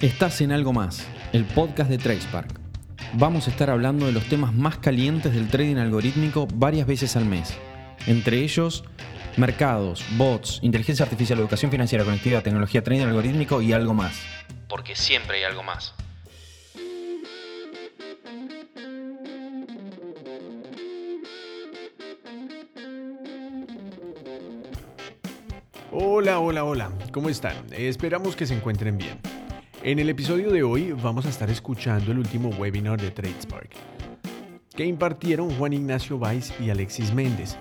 Estás en Algo Más, el podcast de TracePark. Vamos a estar hablando de los temas más calientes del trading algorítmico varias veces al mes. Entre ellos, mercados, bots, inteligencia artificial, educación financiera, conectividad, tecnología, trading algorítmico y algo más. Porque siempre hay algo más. Hola, hola, hola, ¿cómo están? Esperamos que se encuentren bien. En el episodio de hoy vamos a estar escuchando el último webinar de TradeSpark, que impartieron Juan Ignacio Valls y Alexis Méndez,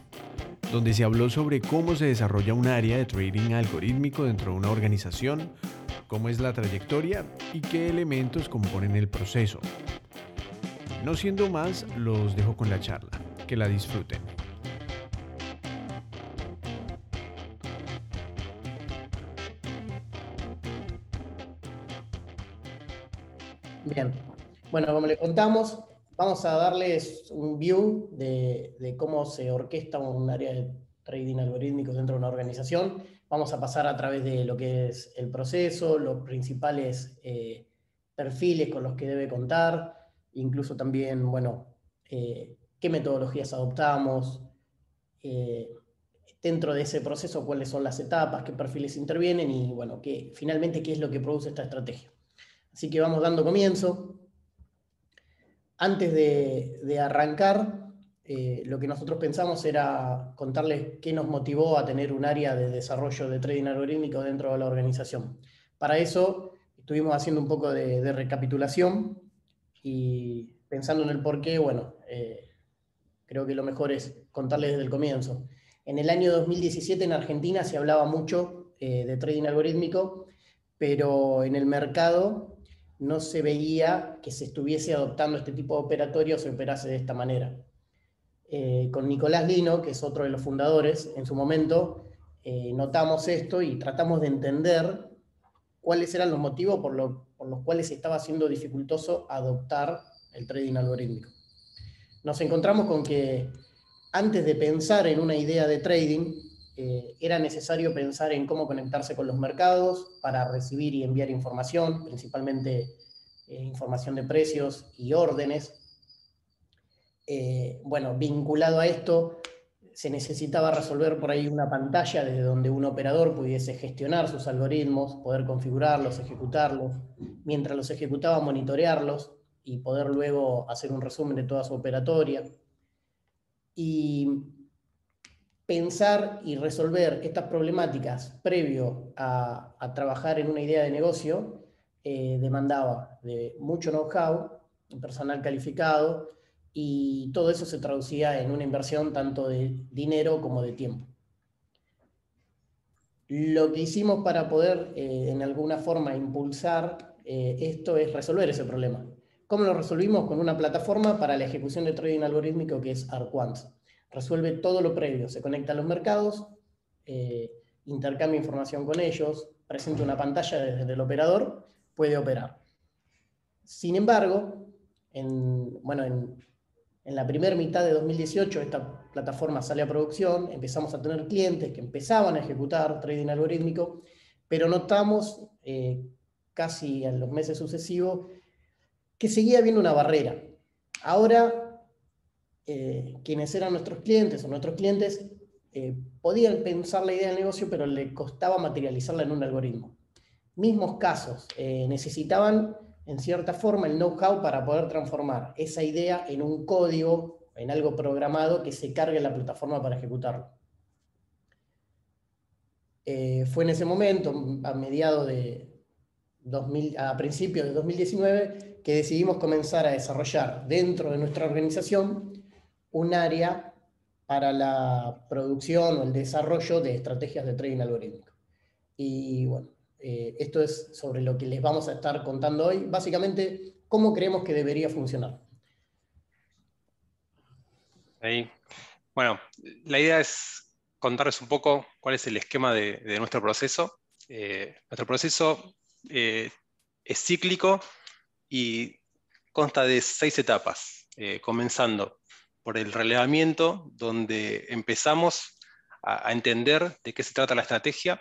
donde se habló sobre cómo se desarrolla un área de trading algorítmico dentro de una organización, cómo es la trayectoria y qué elementos componen el proceso. No siendo más, los dejo con la charla. Que la disfruten. Bien. Bueno, como les contamos, vamos a darles un view de, cómo se orquesta un área de trading algorítmico dentro de una organización. Vamos a pasar a través de lo que es el proceso, los principales eh, perfiles con los que debe contar, incluso también, bueno, eh, qué metodologías adoptamos, eh, dentro de ese proceso cuáles son las etapas, qué perfiles intervienen y, bueno, finalmente qué es lo que produce esta estrategia. Así que vamos dando comienzo. Antes de, arrancar, eh, lo que nosotros pensamos era contarles qué nos motivó a tener un área de desarrollo de trading algorítmico dentro de la organización. Para eso estuvimos haciendo un poco de, recapitulación y pensando en el por qué, bueno, eh, creo que lo mejor es contarles desde el comienzo. En el año 2017 en Argentina se hablaba mucho eh, de trading algorítmico, pero en el mercado no se veía que se estuviese adoptando este tipo de operatorio o se operase de esta manera. Eh, con Nicolás Lino, que es otro de los fundadores, en su momento eh, notamos esto y tratamos de entender cuáles eran los motivos por, por los cuales estaba siendo dificultoso adoptar el trading algorítmico. Nos encontramos con que antes de pensar en una idea de trading, eh, era necesario pensar en cómo conectarse con los mercados para recibir y enviar información, principalmente eh, información de precios y órdenes. Eh, bueno, vinculado a esto, se necesitaba resolver por ahí una pantalla desde donde un operador pudiese gestionar sus algoritmos, poder configurarlos, ejecutarlos, mientras los ejecutaba monitorearlos y poder luego hacer un resumen de toda su operatoria. Y pensar y resolver estas problemáticas previo a, trabajar en una idea de negocio eh, demandaba de mucho know-how, personal calificado, y todo eso se traducía en una inversión tanto de dinero como de tiempo. Lo que hicimos para poder, eh, en alguna forma, impulsar eh, esto es resolver ese problema. ¿Cómo lo resolvimos? Con una plataforma para la ejecución de trading algorítmico que es Arquant resuelve todo lo previo, se conecta a los mercados, eh, intercambia información con ellos, presenta una pantalla desde el operador, puede operar. Sin embargo, en, bueno, en, la primera mitad de 2018 esta plataforma sale a producción, empezamos a tener clientes que empezaban a ejecutar trading algorítmico, pero notamos eh, casi en los meses sucesivos que seguía habiendo una barrera. Ahora eh, quienes eran nuestros clientes o nuestros clientes eh, podían pensar la idea del negocio, pero le costaba materializarla en un algoritmo. Mismos casos, eh, necesitaban en cierta forma el know-how para poder transformar esa idea en un código, en algo programado que se cargue en la plataforma para ejecutarlo. fue en ese momento, a mediados de 2000, a principios de 2019, que decidimos comenzar a desarrollar dentro de nuestra organización un área para la producción o el desarrollo de estrategias de trading algorítmico. Y bueno, eh, esto es sobre lo que les vamos a estar contando hoy. Básicamente, cómo creemos que debería funcionar. Bueno, la idea es contarles un poco cuál es el esquema de, nuestro proceso. Eh, nuestro proceso eh, es cíclico y consta de seis etapas, comenzando por el relevamiento, donde empezamos a, entender de qué se trata la estrategia.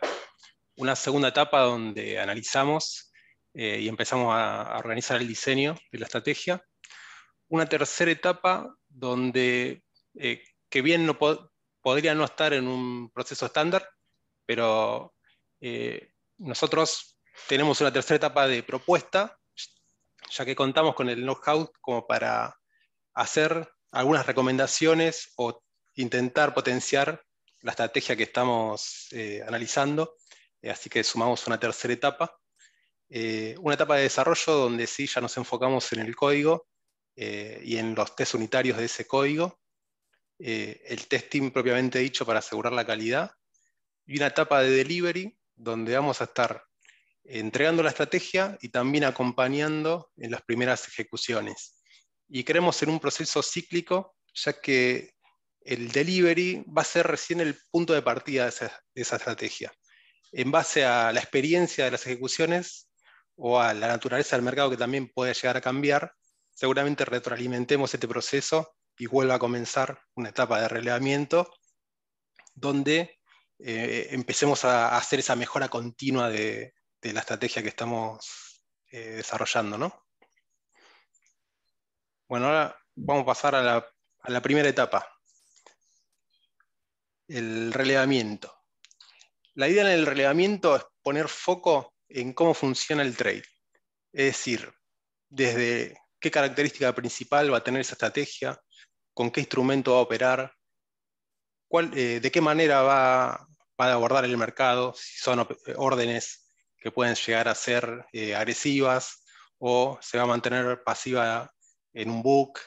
Una segunda etapa donde analizamos eh, y empezamos a, organizar el diseño de la estrategia. Una tercera etapa donde, eh, que bien no podría no estar en un proceso estándar, pero nosotros tenemos una tercera etapa de propuesta, ya que contamos con el know-how como para hacer algunas recomendaciones o intentar potenciar la estrategia que estamos eh, analizando. Eh, así que sumamos una tercera etapa. Eh, una etapa de desarrollo donde sí ya nos enfocamos en el código y en los test unitarios de ese código. el testing propiamente dicho para asegurar la calidad. Y una etapa de delivery donde vamos a estar entregando la estrategia y también acompañando en las primeras ejecuciones. Y creemos en un proceso cíclico, ya que el delivery va a ser recién el punto de partida de esa, estrategia. En base a la experiencia de las ejecuciones o a la naturaleza del mercado que también puede llegar a cambiar, seguramente retroalimentemos este proceso y vuelva a comenzar una etapa de relevamiento donde eh, empecemos a hacer esa mejora continua de, la estrategia que estamos eh, desarrollando. ¿no? Bueno, ahora vamos a pasar a la primera etapa, el relevamiento. La idea en el relevamiento es poner foco en cómo funciona el trade. Es decir, desde qué característica principal va a tener esa estrategia, con qué instrumento va a operar, eh, de qué manera va, a abordar el mercado, si son órdenes que pueden llegar a ser eh, agresivas o se va a mantener pasiva en un book,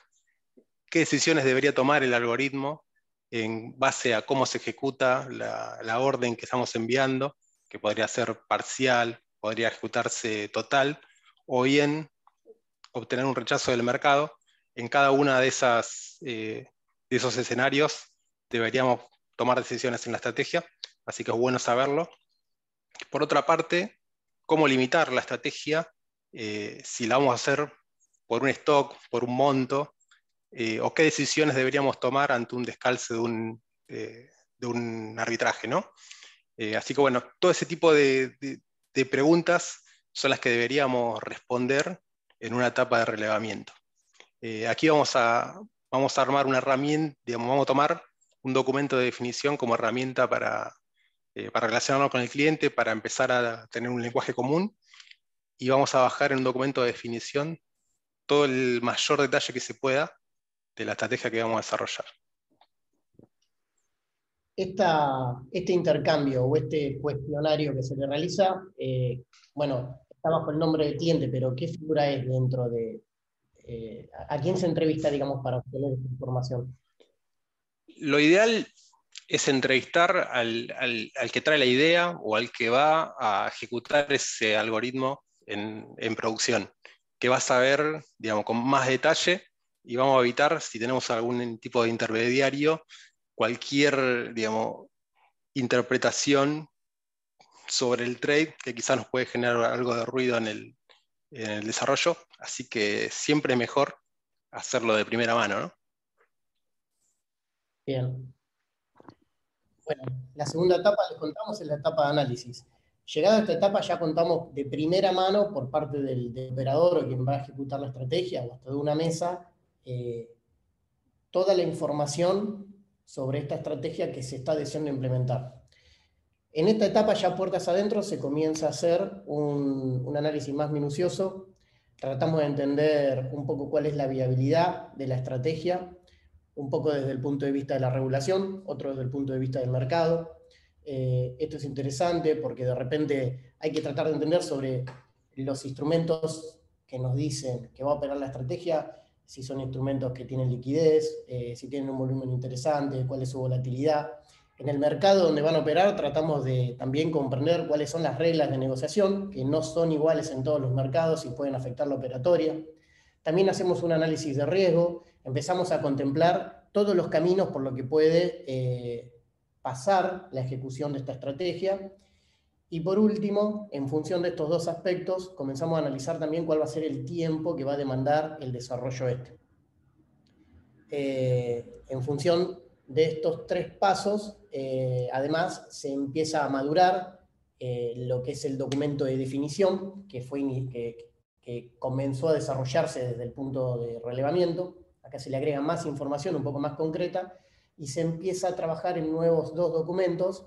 qué decisiones debería tomar el algoritmo en base a cómo se ejecuta la, orden que estamos enviando, que podría ser parcial, podría ejecutarse total, o bien obtener un rechazo del mercado. En cada una de, eh, de esos escenarios deberíamos tomar decisiones en la estrategia, así que es bueno saberlo. Por otra parte, cómo limitar la estrategia, eh, si la vamos a hacer por un stock, por un monto, eh, o qué decisiones deberíamos tomar ante un descalce de un, eh, de un arbitraje, ¿no? Eh, así que bueno, todo ese tipo de, de, preguntas son las que deberíamos responder en una etapa de relevamiento. aquí vamos a, vamos a armar una herramienta, digamos, vamos a tomar un documento de definición como herramienta para, para relacionarnos con el cliente, para empezar a tener un lenguaje común, y vamos a bajar en un documento de definición todo el mayor detalle que se pueda de la estrategia que vamos a desarrollar. este intercambio o este cuestionario que se le realiza, eh, bueno, está bajo el nombre del cliente, pero ¿qué figura es dentro de... Eh, ¿A quién se entrevista, digamos, para obtener esta información? Lo ideal es entrevistar al, que trae la idea o al que va a ejecutar ese algoritmo en, en producción, que va a saber, digamos, con más detalle y vamos a evitar, si tenemos algún tipo de intermediario, cualquier digamos, interpretación sobre el trade que quizás nos puede generar algo de ruido en el, desarrollo. Así que siempre es mejor hacerlo de primera mano. ¿no? Bien. Bueno, la segunda etapa, les contamos, es la etapa de análisis. Llegada a esta etapa ya contamos de primera mano por parte del, operador o quien va a ejecutar la estrategia o hasta de una mesa eh, toda la información sobre esta estrategia que se está deseando implementar. En esta etapa, ya puertas adentro, se comienza a hacer un, un análisis más minucioso. Tratamos de entender un poco cuál es la viabilidad de la estrategia, un poco desde el punto de vista de la regulación, otro desde el punto de vista del mercado. Eh, esto es interesante porque de repente hay que tratar de entender sobre los instrumentos que nos dicen que va a operar la estrategia, si son instrumentos que tienen liquidez, eh, si tienen un volumen interesante, cuál es su volatilidad. En el mercado donde van a operar tratamos de también comprender cuáles son las reglas de negociación, que no son iguales en todos los mercados y pueden afectar la operatoria. También hacemos un análisis de riesgo, empezamos a contemplar todos los caminos por los que puede eh, pasar la ejecución de esta estrategia y por último, en función de estos dos aspectos, comenzamos a analizar también cuál va a ser el tiempo que va a demandar el desarrollo este. Eh, en función de estos tres pasos, eh, además, se empieza a madurar eh, lo que es el documento de definición, que, fue, que, que comenzó a desarrollarse desde el punto de relevamiento. Acá se le agrega más información, un poco más concreta, y se empieza a trabajar en nuevos dos documentos,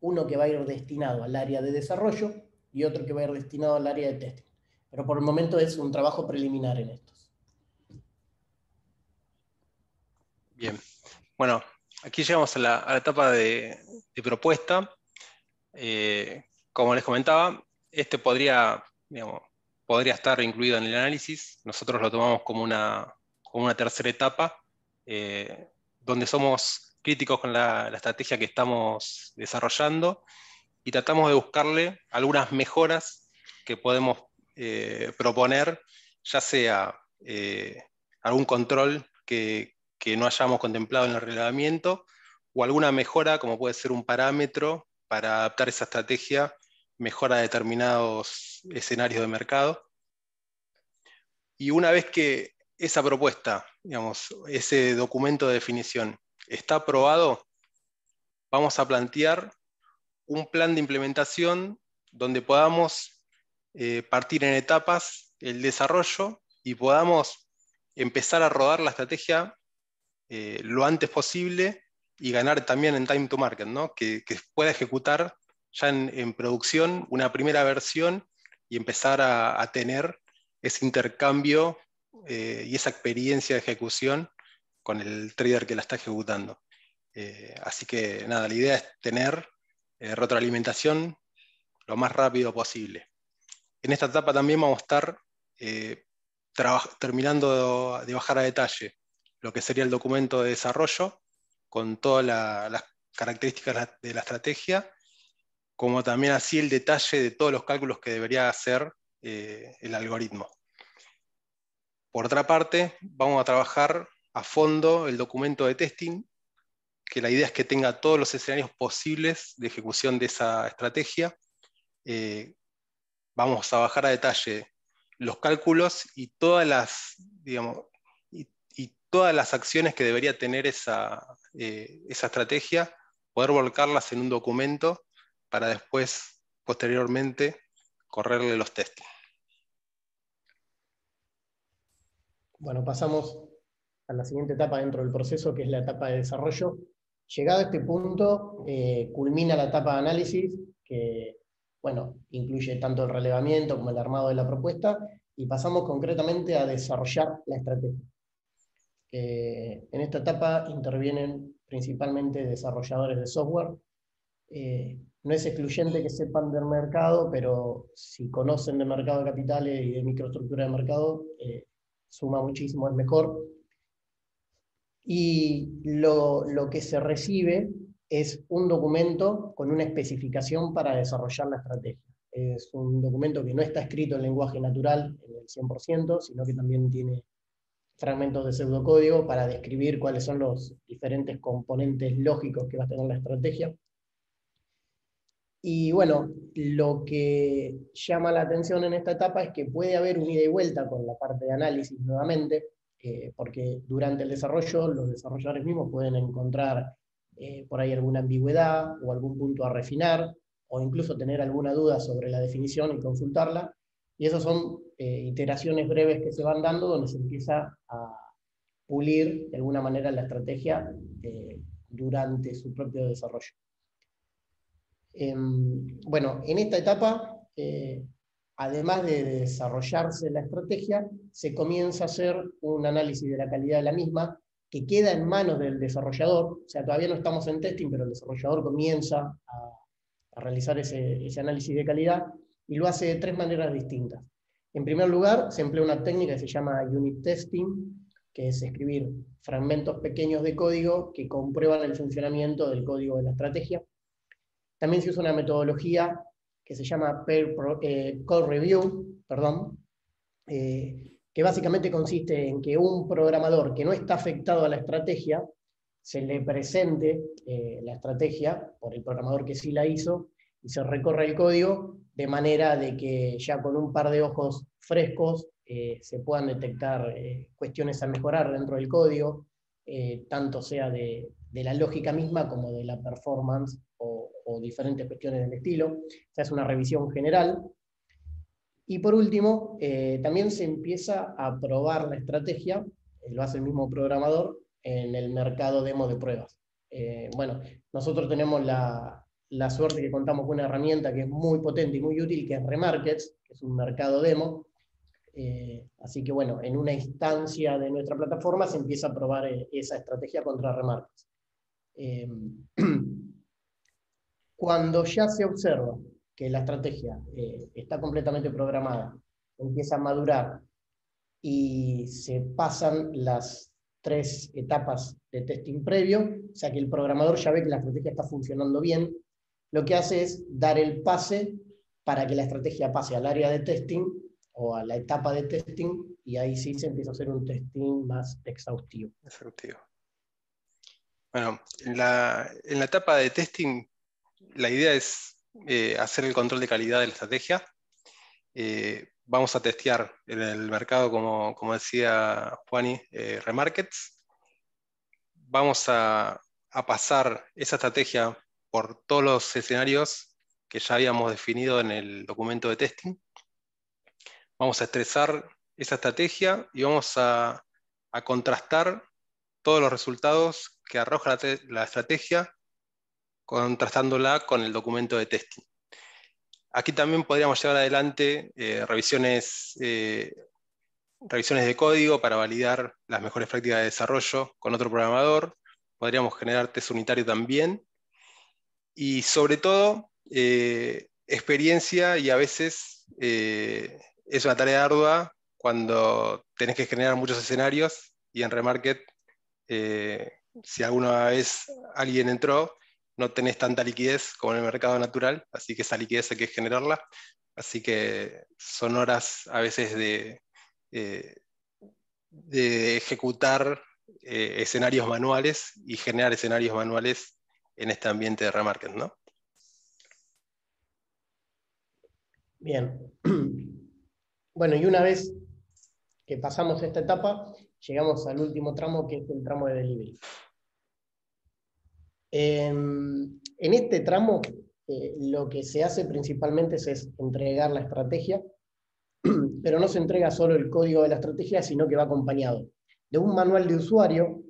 uno que va a ir destinado al área de desarrollo y otro que va a ir destinado al área de testing. Pero por el momento es un trabajo preliminar en estos. Bien, bueno, aquí llegamos a la, etapa de, propuesta. Eh, como les comentaba, este podría, podría estar incluido en el análisis. Nosotros lo tomamos como una, como una tercera etapa, eh, donde somos críticos con la, estrategia que estamos desarrollando y tratamos de buscarle algunas mejoras que podemos eh, proponer, ya sea algún control que, que no hayamos contemplado en el relevamiento o alguna mejora, como puede ser un parámetro para adaptar esa estrategia mejor a determinados escenarios de mercado. Y una vez que esa propuesta, digamos, ese documento de definición está aprobado, vamos a plantear un plan de implementación donde podamos eh, partir en etapas el desarrollo y podamos empezar a rodar la estrategia eh, lo antes posible y ganar también en time to market, ¿no? que, pueda ejecutar ya en, producción una primera versión y empezar a, tener ese intercambio eh, y esa experiencia de ejecución con el trader que la está ejecutando. Eh, así que nada, la idea es tener retroalimentación lo más rápido posible. En esta etapa también vamos a estar terminando de bajar a detalle lo que sería el documento de desarrollo, con todas las características de la estrategia, como también así el detalle de todos los cálculos que debería hacer eh, el algoritmo. Por otra parte, vamos a trabajar a fondo el documento de testing, que la idea es que tenga todos los escenarios posibles de ejecución de esa estrategia. Eh, vamos a bajar a detalle los cálculos y todas las, acciones que debería tener esa, eh, esa estrategia, poder volcarlas en un documento para después, posteriormente, correrle los testing. Bueno, pasamos a la siguiente etapa dentro del proceso, que es la etapa de desarrollo. Llegado a este punto, eh, culmina la etapa de análisis, que bueno, incluye tanto el relevamiento como el armado de la propuesta, y pasamos concretamente a desarrollar la estrategia. Eh, en esta etapa intervienen principalmente desarrolladores de software. Eh, no es excluyente que sepan del mercado, pero si conocen de mercado de capitales y de microestructura de mercado, eh, suma muchísimo, es mejor. Y lo, lo que se recibe es un documento con una especificación para desarrollar la estrategia. Es un documento que no está escrito en lenguaje natural en el 100%, sino que también tiene fragmentos de pseudocódigo para describir cuáles son los diferentes componentes lógicos que va a tener la estrategia. Y bueno, lo que llama la atención en esta etapa es que puede haber un ida y vuelta con la parte de análisis nuevamente, eh, porque durante el desarrollo los desarrolladores mismos pueden encontrar eh, por ahí alguna ambigüedad o algún punto a refinar, o incluso tener alguna duda sobre la definición y consultarla, y esas son eh, iteraciones breves que se van dando donde se empieza a pulir de alguna manera la estrategia durante su propio desarrollo. Em, bueno, en esta etapa, eh, además de desarrollarse la estrategia, se comienza a hacer un análisis de la calidad de la misma que queda en manos del desarrollador, o sea, todavía no estamos en testing, pero el desarrollador comienza a, realizar ese, ese análisis de calidad y lo hace de tres maneras distintas. En primer lugar, se emplea una técnica que se llama unit testing, que es escribir fragmentos pequeños de código que comprueban el funcionamiento del código de la estrategia. También se usa una metodología que se llama Pair eh, Code Review, perdón, eh, que básicamente consiste en que un programador que no está afectado a la estrategia se le presente eh, la estrategia por el programador que sí la hizo y se recorre el código de manera de que ya con un par de ojos frescos se puedan detectar eh, cuestiones a mejorar dentro del código, tanto sea de, la lógica misma como de la performance o, diferentes cuestiones del estilo. Se hace una revisión general. Y por último, eh, también se empieza a probar la estrategia, lo hace el mismo programador, en el mercado demo de pruebas. bueno, nosotros tenemos la, la suerte que contamos con una herramienta que es muy potente y muy útil, que es Remarkets, que es un mercado demo, eh, así que bueno, en una instancia de nuestra plataforma se empieza a probar eh, esa estrategia contra remarques. Eh, cuando ya se observa que la estrategia está completamente programada, empieza a madurar y se pasan las tres etapas de testing previo, o sea que el programador ya ve que la estrategia está funcionando bien, lo que hace es dar el pase para que la estrategia pase al área de testing o a la etapa de testing y ahí sí se empieza a hacer un testing más exhaustivo. Exhaustivo. Bueno, en la, etapa de testing la idea es eh, hacer el control de calidad de la estrategia. Eh, vamos a testear en el mercado, como, como decía Juani, eh, remarkets. Vamos a, a pasar esa estrategia por todos los escenarios que ya habíamos definido en el documento de testing Vamos a estresar esa estrategia y vamos a, contrastar todos los resultados que arroja la, estrategia, contrastándola con el documento de testing. Aquí también podríamos llevar adelante eh, revisiones, eh, revisiones de código para validar las mejores prácticas de desarrollo con otro programador. Podríamos generar test unitario también. Y sobre todo, eh, experiencia y a veces es una tarea ardua cuando tenés que generar muchos escenarios y en Remarket, si alguna vez alguien entró, no tenés tanta liquidez como en el mercado natural, así que esa liquidez hay que generarla. Así que son horas a veces de, eh, ejecutar eh, escenarios manuales y generar escenarios manuales en este ambiente de remarket, ¿no? Bien. Bueno, y una vez que pasamos esta etapa, llegamos al último tramo, que es el tramo de delivery. En, este tramo, eh, lo que se hace principalmente es, entregar la estrategia, pero no se entrega solo el código de la estrategia, sino que va acompañado de un manual de usuario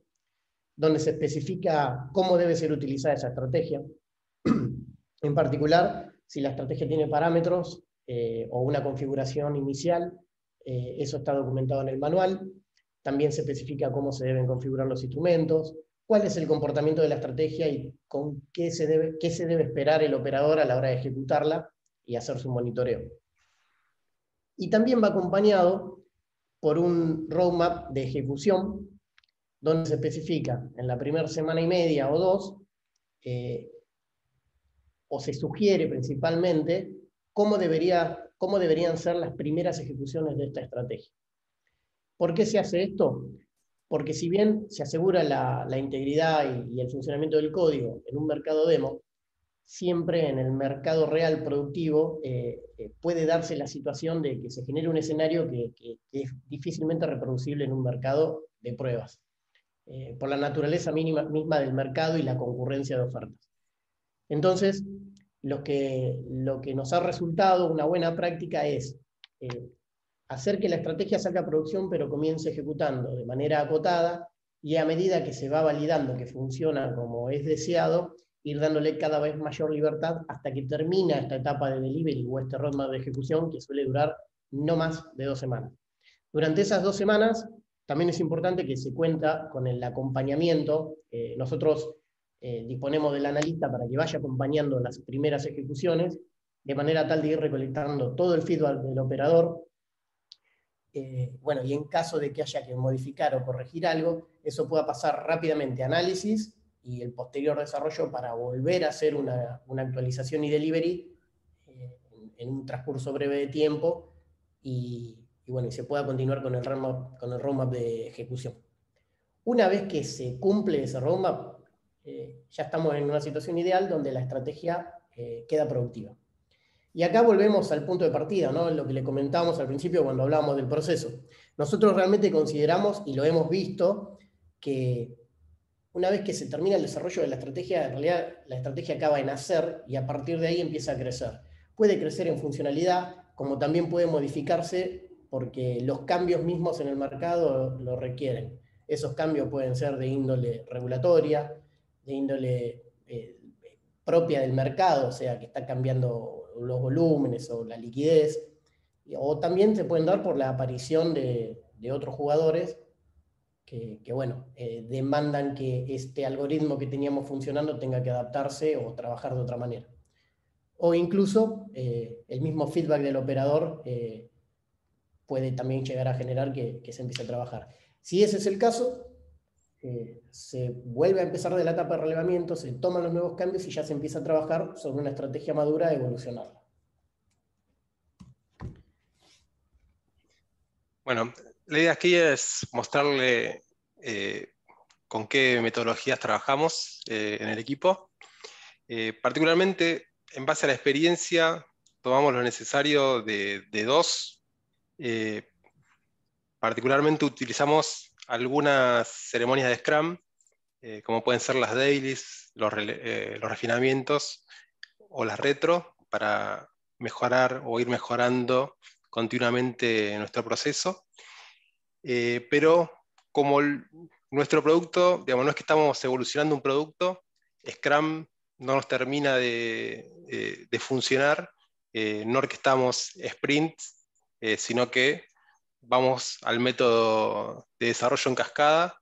donde se especifica cómo debe ser utilizada esa estrategia. En particular, si la estrategia tiene parámetros, eh, o una configuración inicial. Eh, eso está documentado en el manual. También se especifica cómo se deben configurar los instrumentos, cuál es el comportamiento de la estrategia y con qué se debe, qué se debe esperar el operador a la hora de ejecutarla y hacer su monitoreo. Y también va acompañado por un roadmap de ejecución, donde se especifica en la primera semana y media o dos, eh, o se sugiere principalmente cómo, debería, cómo deberían ser las primeras ejecuciones de esta estrategia. ¿Por qué se hace esto? Porque si bien se asegura la, integridad y, el funcionamiento del código en un mercado demo, siempre en el mercado real productivo eh, eh, puede darse la situación de que se genere un escenario que, es difícilmente reproducible en un mercado de pruebas, eh, por la naturaleza mínima, misma del mercado y la concurrencia de ofertas. Entonces, lo que, nos ha resultado una buena práctica es hacer que la estrategia salga a producción, pero comience ejecutando de manera acotada y a medida que se va validando que funciona como es deseado, ir dándole cada vez mayor libertad hasta que termina esta etapa de delivery o este roadmap de ejecución que suele durar no más de dos semanas. Durante esas dos semanas también es importante que se cuenta con el acompañamiento. Eh, nosotros eh, disponemos del analista para que vaya acompañando las primeras ejecuciones, de manera tal de ir recolectando todo el feedback del operador. Eh, bueno, y en caso de que haya que modificar o corregir algo, eso pueda pasar rápidamente análisis y el posterior desarrollo para volver a hacer una, actualización y delivery eh, en, un transcurso breve de tiempo y, bueno, y se pueda continuar con el, con el roadmap de ejecución. Una vez que se cumple ese roadmap, eh, ya estamos en una situación ideal donde la estrategia queda productiva. Y acá volvemos al punto de partida, ¿no? lo que le comentábamos al principio cuando hablábamos del proceso. Nosotros realmente consideramos, y lo hemos visto, que una vez que se termina el desarrollo de la estrategia, en realidad la estrategia acaba de nacer y a partir de ahí empieza a crecer. Puede crecer en funcionalidad, como también puede modificarse porque los cambios mismos en el mercado lo requieren. Esos cambios pueden ser de índole regulatoria, de índole eh, propia del mercado, o sea, que está cambiando los volúmenes o la liquidez, o también se pueden dar por la aparición de, otros jugadores que, bueno, eh, demandan que este algoritmo que teníamos funcionando tenga que adaptarse o trabajar de otra manera. O incluso eh, el mismo feedback del operador puede también llegar a generar que se empiece a trabajar. Si ese es el caso, eh, se vuelve a empezar de la etapa de relevamiento, se toman los nuevos cambios y ya se empieza a trabajar sobre una estrategia madura de evolucionarla. Bueno, la idea aquí es mostrarle eh, con qué metodologías trabajamos eh, en el equipo. particularmente, en base a la experiencia, tomamos lo necesario de, de dos Particularmente utilizamos algunas ceremonias de Scrum, eh, como pueden ser las dailies, eh, los, refinamientos o las retro, para mejorar o ir mejorando continuamente nuestro proceso. Eh, pero como nuestro producto, digamos, no es que estamos evolucionando un producto, Scrum no nos termina de, de funcionar, no orquestamos sprints, sino que vamos al método de desarrollo en cascada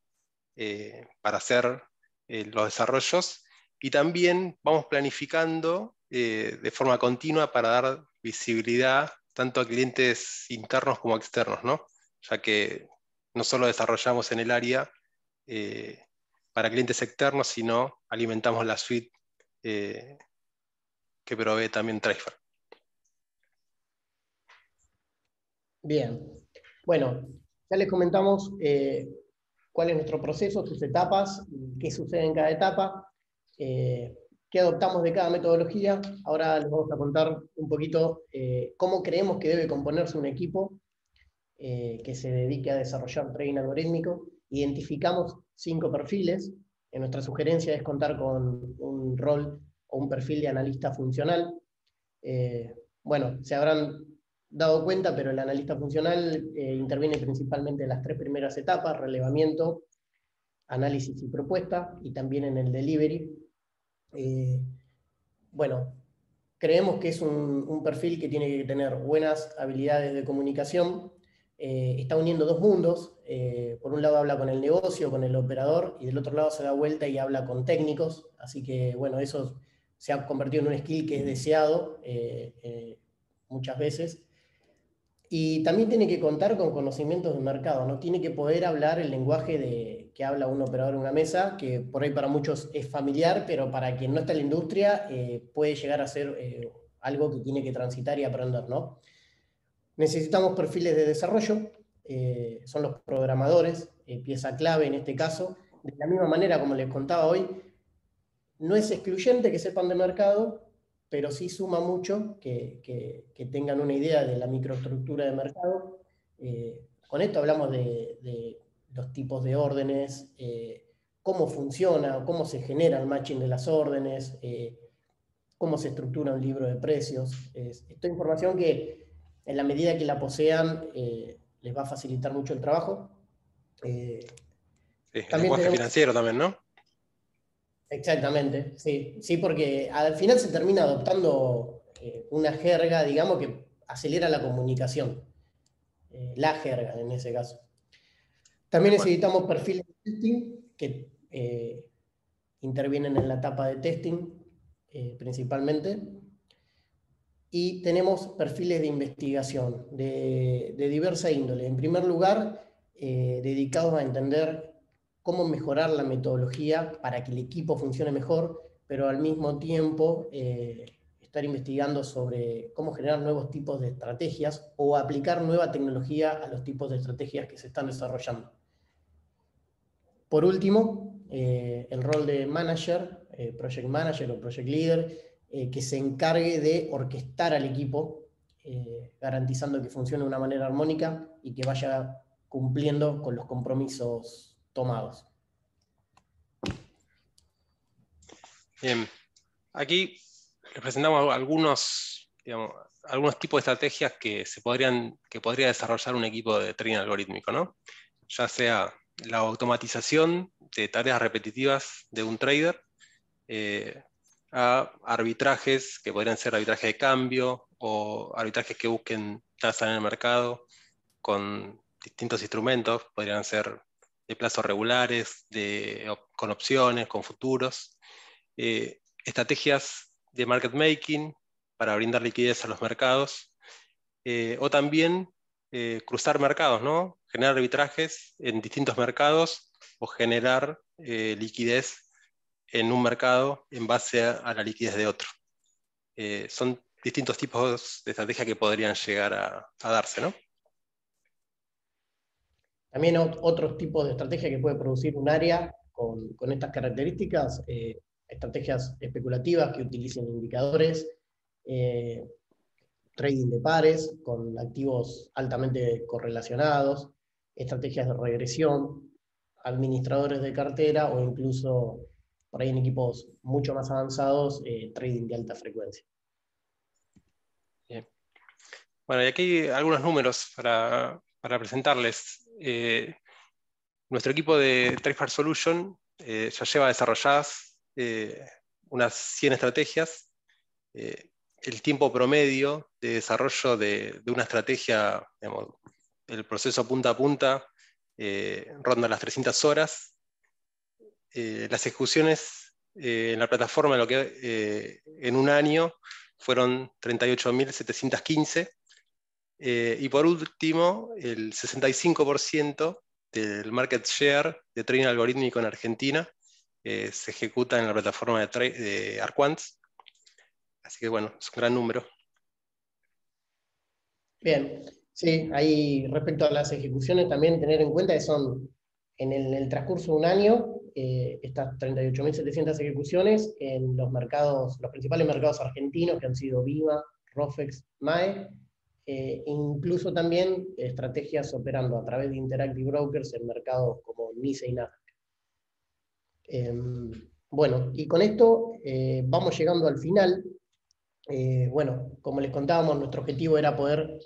eh, para hacer eh, los desarrollos y también vamos planificando eh, de forma continua para dar visibilidad tanto a clientes internos como externos, ¿no? ya que no solo desarrollamos en el área para clientes externos, sino alimentamos la suite que provee también Tracer. Bien, bueno, ya les comentamos eh, cuál es nuestro proceso, sus etapas, qué sucede en cada etapa, eh, qué adoptamos de cada metodología. Ahora les vamos a contar un poquito eh, cómo creemos que debe componerse un equipo que se dedique a desarrollar trading algorítmico. Identificamos cinco perfiles. En nuestra sugerencia es contar con un rol o un perfil de analista funcional. bueno, se habrán dado cuenta, pero el analista funcional eh, interviene principalmente en las tres primeras etapas, relevamiento, análisis y propuesta, y también en el delivery. Eh, bueno, creemos que es un, perfil que tiene que tener buenas habilidades de comunicación, eh, está uniendo dos mundos, por un lado habla con el negocio, con el operador, y del otro lado se da vuelta y habla con técnicos, así que bueno, eso se ha convertido en un skill que es deseado muchas veces. Y también tiene que contar con conocimientos de mercado, ¿no? Tiene que poder hablar el lenguaje de, que habla un operador en una mesa, que por ahí para muchos es familiar, pero para quien no está en la industria eh, puede llegar a ser eh, algo que tiene que transitar y aprender, ¿no? Necesitamos perfiles de desarrollo, eh, son los programadores, pieza clave en este caso. De la misma manera, como les contaba hoy, no es excluyente que sepan de mercado, pero sí suma mucho que, tengan una idea de la microestructura de mercado. Eh, con esto hablamos de, los tipos de órdenes, eh, cómo funciona, cómo se genera el matching de las órdenes, eh, cómo se estructura un libro de precios. esta información que en la medida que la posean les va a facilitar mucho el trabajo. Sí, el lenguaje financiero también, ¿no? Exactamente, sí, sí, porque al final se termina adoptando eh, una jerga, digamos, que acelera la comunicación, eh, la jerga en ese caso. También necesitamos perfiles de testing que eh, intervienen en la etapa de testing principalmente. Y tenemos perfiles de investigación de, de diversa índole. En primer lugar, dedicados a entender cómo mejorar la metodología para que el equipo funcione mejor, pero al mismo tiempo eh, estar investigando sobre cómo generar nuevos tipos de estrategias o aplicar nueva tecnología a los tipos de estrategias que se están desarrollando. Por último, eh, el rol de manager, eh, project manager o project leader, que se encargue de orquestar al equipo, garantizando que funcione de una manera armónica y que vaya cumpliendo con los compromisos tomados. Bien, aquí les presentamos algunos, algunos tipos de estrategias que, se podrían, que podría desarrollar un equipo de trading algorítmico, ¿no? ya sea la automatización de tareas repetitivas de un trader, eh, a arbitrajes que podrían ser arbitraje de cambio o arbitrajes que busquen tasa en el mercado con distintos instrumentos, podrían ser de plazos regulares, de, con opciones, con futuros, eh, estrategias de market making para brindar liquidez a los mercados, eh, o también eh, cruzar mercados, ¿no? generar arbitrajes en distintos mercados o generar liquidez en un mercado en base a, la liquidez de otro. son distintos tipos de estrategias que podrían llegar a, a darse, ¿no? También otros tipos de estrategia que puede producir un área con, estas características, eh, estrategias especulativas que utilicen indicadores, eh, trading de pares con activos altamente correlacionados, estrategias de regresión, administradores de cartera o incluso por ahí en equipos mucho más avanzados, eh, trading de alta frecuencia. Bien. Bueno, y aquí algunos números para presentarles. Eh, nuestro equipo de TradeFar Solution eh, ya lleva desarrolladas eh, unas 100 estrategias. el tiempo promedio de desarrollo de, una estrategia, el proceso punta a punta, ronda las 300 horas. las ejecuciones en la plataforma lo que, en un año fueron 38.715 eh, y por último, el 65% del market share de trading algorítmico en Argentina eh, se ejecuta en la plataforma de, de Arquants. Así que bueno, es un gran número. Bien, sí, ahí respecto a las ejecuciones también tener en cuenta que son en el, transcurso de un año eh, estas 38.700 ejecuciones en los mercados, los principales mercados argentinos que han sido Viva, Rofex, MAE, eh, incluso también estrategias operando a través de Interactive Brokers en mercados como NICE y NASDAQ. Em, bueno, y con esto eh, vamos llegando al final. Eh, bueno, como les contábamos, nuestro objetivo era poder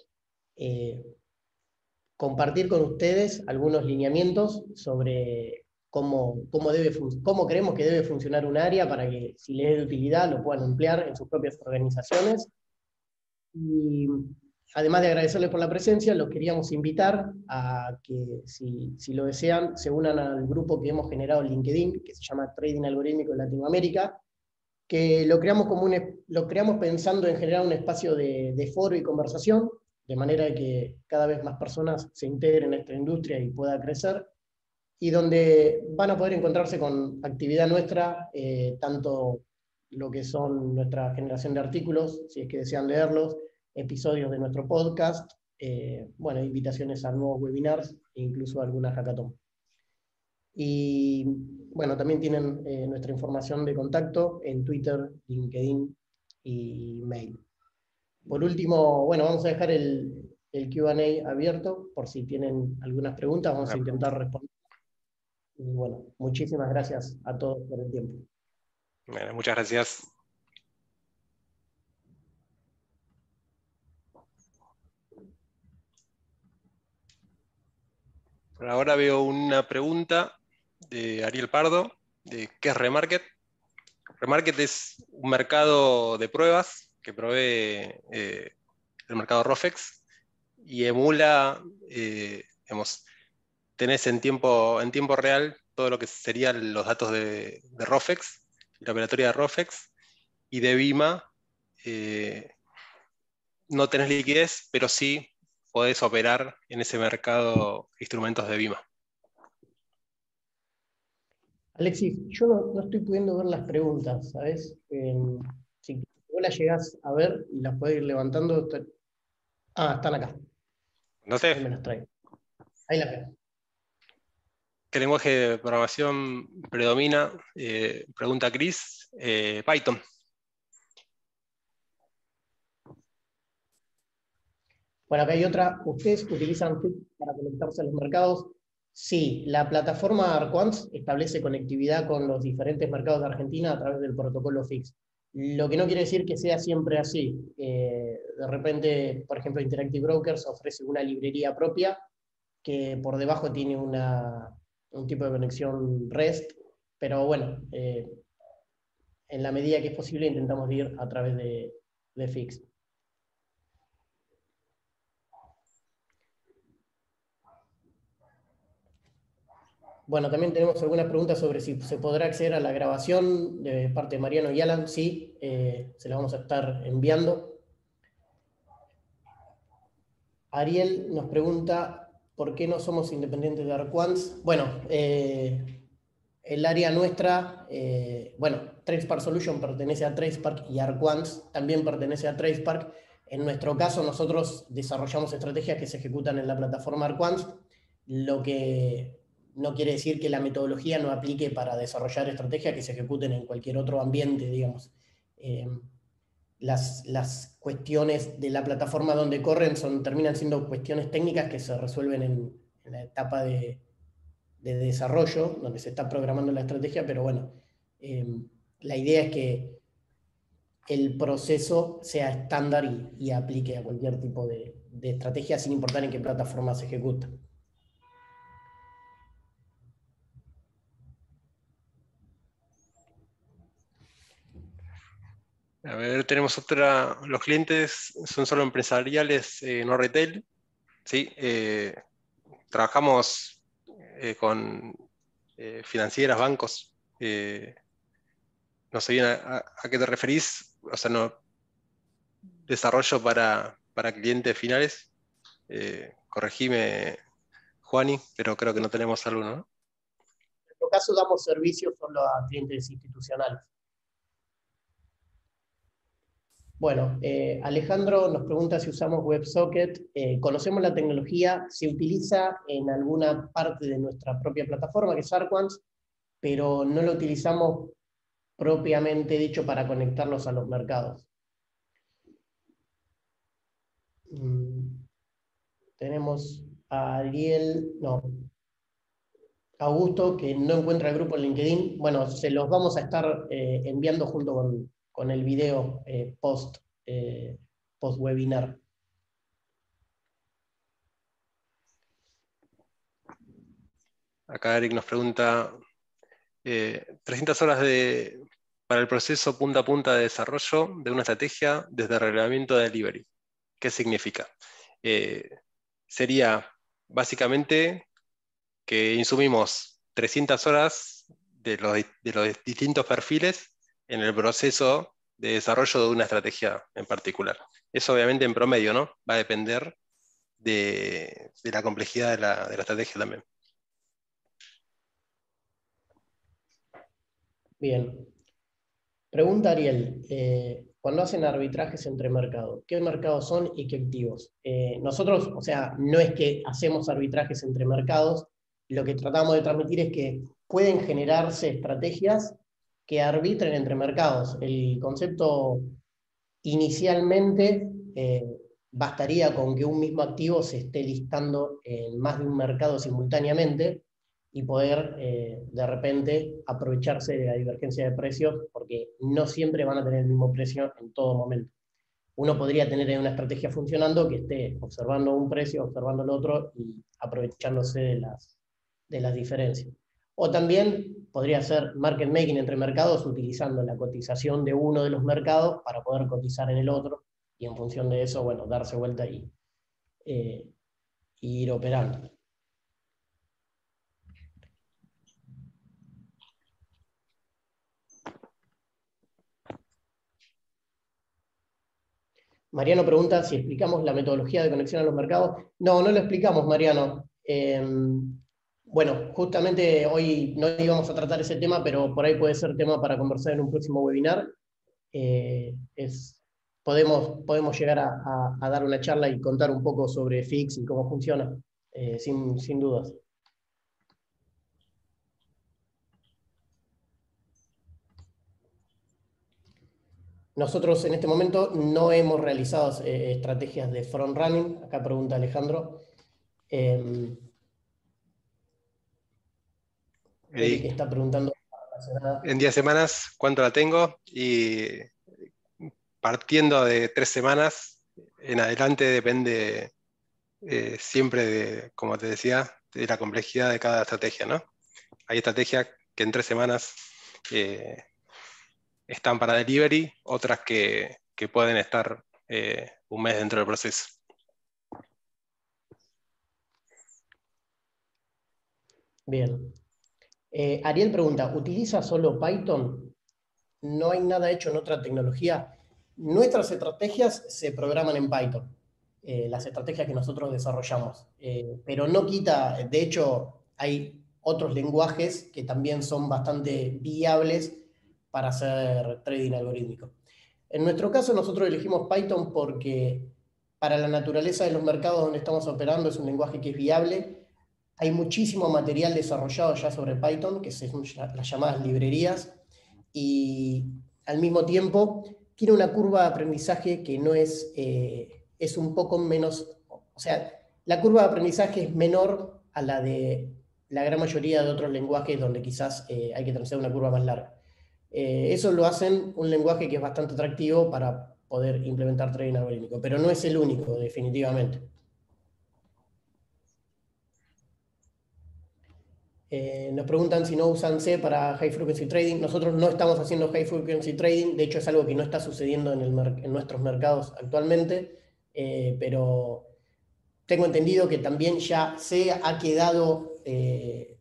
compartir con ustedes algunos lineamientos sobre cómo, cómo, creemos que debe funcionar un área para que si les es de utilidad lo puedan emplear en sus propias organizaciones. Además de agradecerles por la presencia, los queríamos invitar a que, si, lo desean, se unan al grupo que hemos generado en LinkedIn, que se llama Trading Algorítmico en Latinoamérica, que lo creamos, como un, lo creamos pensando en generar un espacio de, foro y conversación, de manera que cada vez más personas se integren en esta industria y pueda crecer, y donde van a poder encontrarse con actividad nuestra, eh, tanto lo que son nuestra generación de artículos, si es que desean leerlos, episodios de nuestro podcast, eh, bueno, invitaciones a nuevos webinars e incluso alguna hackathon. Y bueno, también tienen eh, nuestra información de contacto en Twitter, LinkedIn y mail. Por último, bueno, vamos a dejar el, el QA abierto por si tienen algunas preguntas, vamos a intentar responder. Y bueno, muchísimas gracias a todos por el tiempo. muchas gracias. Ahora veo una pregunta de Ariel Pardo, de qué es Remarket. Remarket es un mercado de pruebas que provee eh, el mercado Rofex y emula, eh, tenés en tiempo, en tiempo real todo lo que serían los datos de, Rofex, la operatoria de Rofex, y de Vima eh, no tenés liquidez, pero sí podés operar en ese mercado instrumentos de Vima. Alexis, yo no, estoy pudiendo ver las preguntas, ¿sabes? si vos las llegás a ver y las podés ir levantando. Ah, están acá. No sé. Ahí me las traigo. Ahí las veo. ¿Qué lenguaje de programación predomina? Eh, pregunta Chris. Eh, Python. Bueno, acá hay otra. Ustedes utilizan FIT para conectarse a los mercados. Sí, la plataforma Arquants establece conectividad con los diferentes mercados de Argentina a través del protocolo FIX. Lo que no quiere decir que sea siempre así. Eh, de repente, por ejemplo, Interactive Brokers ofrece una librería propia que por debajo tiene un tipo de conexión REST, pero bueno, eh, en la medida que es posible intentamos ir a través de, de FIX. Bueno, también tenemos algunas preguntas sobre si se podrá acceder a la grabación de parte de Mariano y Alan. Sí, eh, se la vamos a estar enviando. Ariel nos pregunta por qué no somos independientes de Arquans. Bueno, eh, el área nuestra, eh, bueno, TracePark Solution pertenece a TracePark y Arquans también pertenece a TracePark. En nuestro caso, nosotros desarrollamos estrategias que se ejecutan en la plataforma Arquans. Lo que no quiere decir que la metodología no aplique para desarrollar estrategias que se ejecuten en cualquier otro ambiente, digamos. Eh, las, cuestiones de la plataforma donde corren son, terminan siendo cuestiones técnicas que se resuelven en, la etapa de, desarrollo, donde se está programando la estrategia, pero bueno, eh, la idea es que el proceso sea estándar y, aplique a cualquier tipo de, de estrategia sin importar en qué plataforma se ejecuta. A ver, tenemos otra. Los clientes son solo empresariales, eh, no retail. ¿sí? Eh, trabajamos eh, con financieras, bancos. no sé bien a, qué te referís. O sea, no. Desarrollo para, para clientes finales. corregime, Juani, pero creo que no tenemos alguno. ¿no? En nuestro caso, damos servicios solo a clientes institucionales. Bueno, eh, Alejandro nos pregunta si usamos WebSocket. Eh, conocemos la tecnología, se utiliza en alguna parte de nuestra propia plataforma, que es Arquans, pero no lo utilizamos propiamente dicho para conectarlos a los mercados. Mm, tenemos a Ariel, no, Augusto, que no encuentra el grupo en LinkedIn. Bueno, se los vamos a estar eh, enviando junto con, con el video eh, post, eh, post webinar. Acá Eric nos pregunta, 300 eh, horas de, para el proceso punta a punta de desarrollo de una estrategia desde reglamento de delivery. ¿Qué significa? sería básicamente que insumimos 300 horas de los, de los distintos perfiles en el proceso de desarrollo de una estrategia en particular. Eso obviamente en promedio, ¿no? Va a depender de, la complejidad de la, estrategia también. Bien. Pregunta Ariel, eh, cuando hacen arbitrajes entre mercados, ¿qué mercados son y qué activos? Eh, nosotros, o sea, no es que hacemos arbitrajes entre mercados, lo que tratamos de transmitir es que pueden generarse estrategias que arbitren entre mercados. El concepto inicialmente eh, bastaría con que un mismo activo se esté listando en más de un mercado simultáneamente y poder eh, de repente aprovecharse de la divergencia de precios porque no siempre van a tener el mismo precio en todo momento. Uno podría tener una estrategia funcionando que esté observando un precio, observando el otro y aprovechándose de las, de las diferencias. O también podría ser market making entre mercados utilizando la cotización de uno de los mercados para poder cotizar en el otro y en función de eso, bueno, darse vuelta y, eh, ir operando. Mariano pregunta si explicamos la metodología de conexión a los mercados. No, no lo explicamos, Mariano. Em, bueno, justamente hoy no íbamos a tratar ese tema, pero por ahí puede ser tema para conversar en un próximo webinar. Eh, podemos, podemos llegar a, dar una charla y contar un poco sobre FIX y cómo funciona, eh, sin, sin dudas. Nosotros en este momento no hemos realizado eh, estrategias de front running, acá pregunta Alejandro. Em, Eric está preguntando. En 10 semanas, ¿cuánto la tengo? Y partiendo de tres semanas en adelante depende eh, siempre de, como te decía, de la complejidad de cada estrategia, ¿no? Hay estrategias que en tres semanas eh, están para delivery, otras que, pueden estar eh, un mes dentro del proceso. Bien. Ariel pregunta, ¿utiliza solo Python? ¿No hay nada hecho en otra tecnología? Nuestras estrategias se programan en Python. Eh, las estrategias que nosotros desarrollamos. Eh, pero no quita, de hecho, hay otros lenguajes que también son bastante viables para hacer trading algorítmico. En nuestro caso, nosotros elegimos Python porque para la naturaleza de los mercados donde estamos operando es un lenguaje que es viable. Hay muchísimo material desarrollado ya sobre Python, que son las llamadas librerías, y al mismo tiempo tiene una curva de aprendizaje que no es eh, es un poco menos, o sea, la curva de aprendizaje es menor a la de la gran mayoría de otros lenguajes donde quizás eh, hay que transitar una curva más larga. Eh, eso lo hacen un lenguaje que es bastante atractivo para poder implementar trading algorítmico, pero no es el único, definitivamente. Eh, nos preguntan si no usan C para High Frequency Trading. Nosotros no estamos haciendo High Frequency Trading, de hecho es algo que no está sucediendo en, nuestros mercados actualmente. Eh, pero tengo entendido que también ya se ha quedado eh,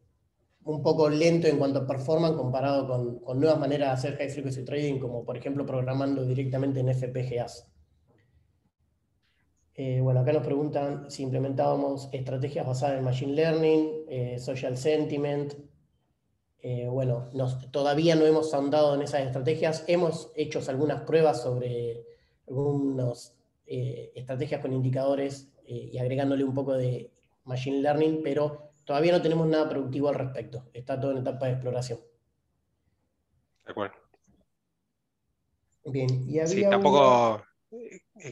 un poco lento en cuanto a performance comparado con, nuevas maneras de hacer high frequency trading, como por ejemplo programando directamente en FPGAs. Eh, bueno, acá nos preguntan si implementábamos estrategias basadas en Machine Learning, Social Sentiment. bueno, todavía no hemos ahondado en esas estrategias. Hemos hecho algunas pruebas sobre algunos eh, estrategias con indicadores eh, y agregándole un poco de Machine Learning, pero todavía no tenemos nada productivo al respecto. Está todo en etapa de exploración. De acuerdo. Bien, y sí, tampoco eh,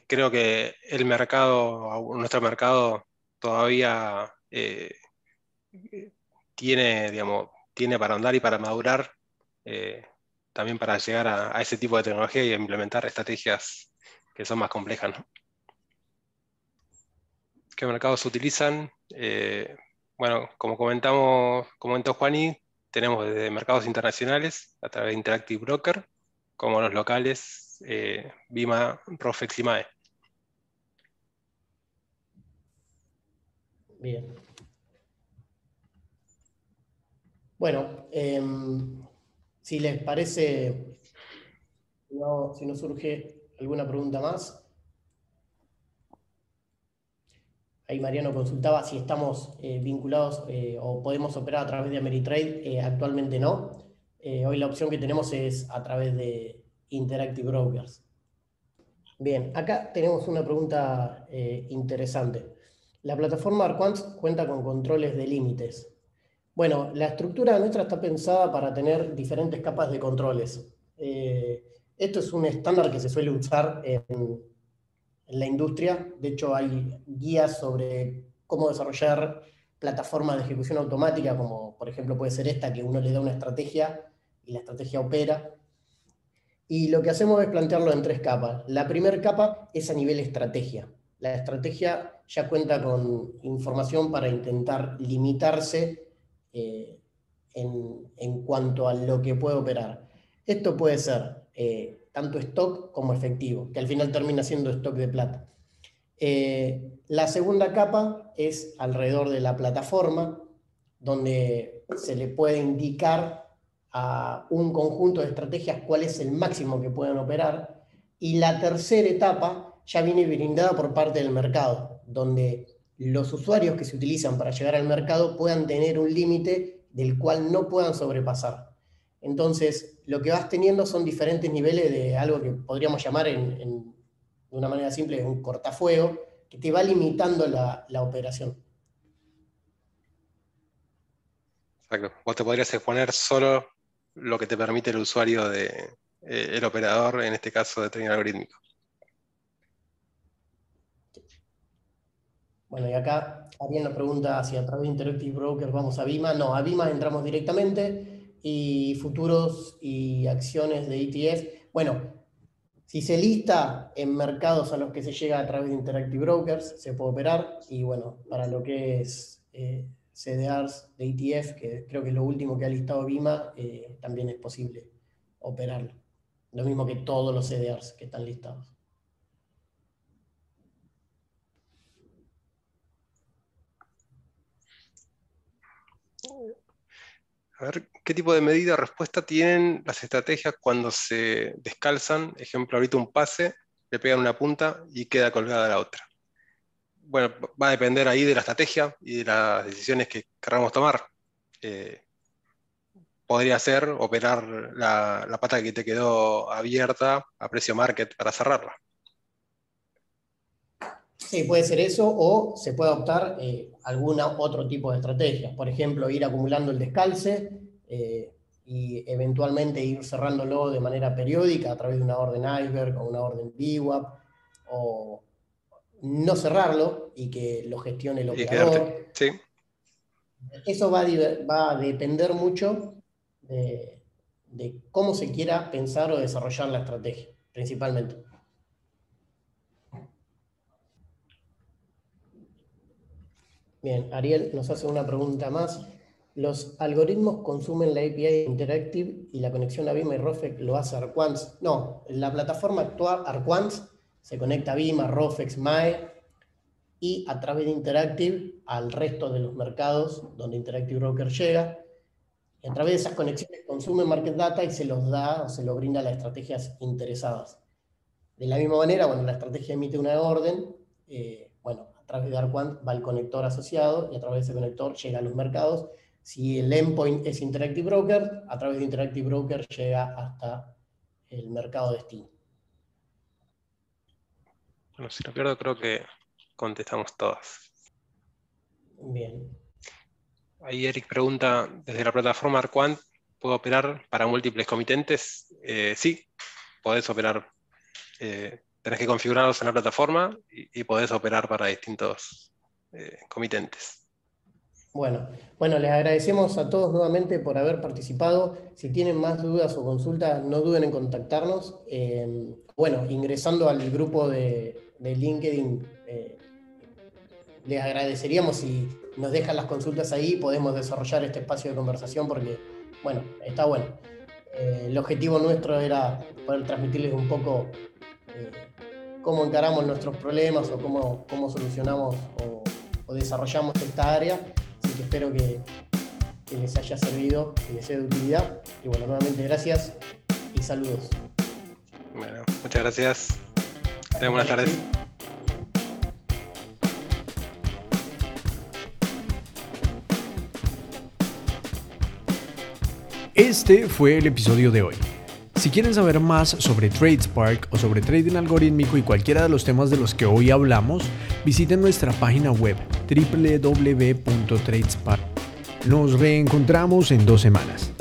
creo que el mercado, nuestro mercado todavía tiene, digamos, tiene para andar y para madurar, también para llegar a, ese tipo de tecnología y implementar estrategias que son más complejas. ¿Qué mercados utilizan? Eh, bueno, como comentamos, comentó Juani, tenemos desde mercados internacionales a través de Interactive Broker, como los locales eh, Bima. Bien. Bueno, em, si les parece, si no surge ¿Alguna pregunta más? Ahí Mariano consultaba si estamos eh, vinculados eh, o podemos operar a través de Ameritrade. Eh, actualmente no. hoy la opción que tenemos es a través de Interactive Brokers. Bien, acá tenemos una pregunta interesante. La plataforma Arquant cuenta con controles de límites. Bueno, la estructura nuestra está pensada para tener diferentes capas de controles. Esto es un estándar que se suele usar en, la industria. De hecho, hay guías sobre cómo desarrollar plataformas de ejecución automática, como por ejemplo puede ser esta, que uno le da una estrategia y la estrategia opera. Y lo que hacemos es plantearlo en tres capas. La primera capa es a nivel estrategia. La estrategia ya cuenta con información para intentar limitarse eh, en, en cuanto a lo que puede operar. Esto puede ser eh, tanto stock como efectivo, que al final termina siendo stock de plata. Eh, la segunda capa es alrededor de la plataforma, donde se le puede indicar a un conjunto de estrategias cuál es el máximo que pueden operar. Y la tercera etapa ya viene brindada por parte del mercado, donde los usuarios que se utilizan para llegar al mercado puedan tener un límite del cual no puedan sobrepasar. Entonces, lo que vas teniendo son diferentes niveles de algo que podríamos llamar en, de una manera simple un cortafuego, que te va limitando la, operación. Exacto. Vos te podrías exponer solo lo que te permite el usuario de eh, el operador, en este caso de trading algorítmico. Bueno, y acá alguien nos pregunta si a través de Interactive Broker vamos a Bima. No, a Bima entramos directamente y futuros y acciones de ETF. Bueno, si se lista en mercados a los que se llega a través de Interactive Brokers, se puede operar. Y bueno, para lo que es eh, CDRs de ETF, que creo que es lo último que ha listado Bima, eh, también es posible operarlo. Lo mismo que todos los CDRs que están listados. A ver, ¿qué tipo de medida respuesta tienen las estrategias cuando se descalzan? Ejemplo, ahorita un pase, le pegan una punta y queda colgada la otra. Bueno, va a depender ahí de la estrategia y de las decisiones que queramos tomar. Eh, podría ser operar la, pata que te quedó abierta a precio market para cerrarla. Sí, puede ser eso o se puede optar eh, algún otro tipo de estrategia. Por ejemplo, ir acumulando el descalce eh, y eventualmente ir cerrándolo de manera periódica a través de una orden iceberg o una orden VWAP o no cerrarlo y que lo gestione el operador. Sí. Eso va a, depender mucho de cómo se quiera pensar o desarrollar la estrategia, principalmente. Bien, Ariel nos hace una pregunta más. ¿Los algoritmos consumen la API Interactive y la conexión a Bima y Rofex lo hace Arquans? No, la plataforma actual Arquans se conecta a Bima, Rofex, MAE y a través de Interactive al resto de los mercados donde Interactive Broker llega. Y a través de esas conexiones consume market data y se los da o se lo brinda a las estrategias interesadas. De la misma manera, bueno, la estrategia emite una orden, eh, bueno, a través de Arquant va el conector asociado y a través de ese conector llega a los mercados. Si el endpoint es Interactive Broker, a través de Interactive Broker llega hasta el mercado destino. Bueno, si no pierdo, creo que contestamos todas. Bien. Ahí Eric pregunta, desde la plataforma Arquant, ¿puedo operar para múltiples comitentes? Eh, sí, podés operar eh, tenés que configurarlos en la plataforma y, podés operar para distintos eh, comitentes. Bueno, bueno, les agradecemos a todos nuevamente por haber participado. Si tienen más dudas o consultas, no duden en contactarnos. Eh, bueno, ingresando al grupo de, LinkedIn, eh, les agradeceríamos si nos dejan las consultas ahí, podemos desarrollar este espacio de conversación porque, bueno, está bueno. el objetivo nuestro era poder transmitirles un poco cómo encaramos nuestros problemas o cómo, cómo solucionamos o, desarrollamos esta área. Así que espero que, les haya servido, que les sea de utilidad. Y bueno, nuevamente gracias y saludos. Bueno, muchas gracias. Buenas tardes. Este fue el episodio de hoy. Si quieren saber más sobre TradeSpark o sobre trading algorítmico y cualquiera de los temas de los que hoy hablamos, visiten nuestra página web www.tradespark. Nos reencontramos en dos semanas.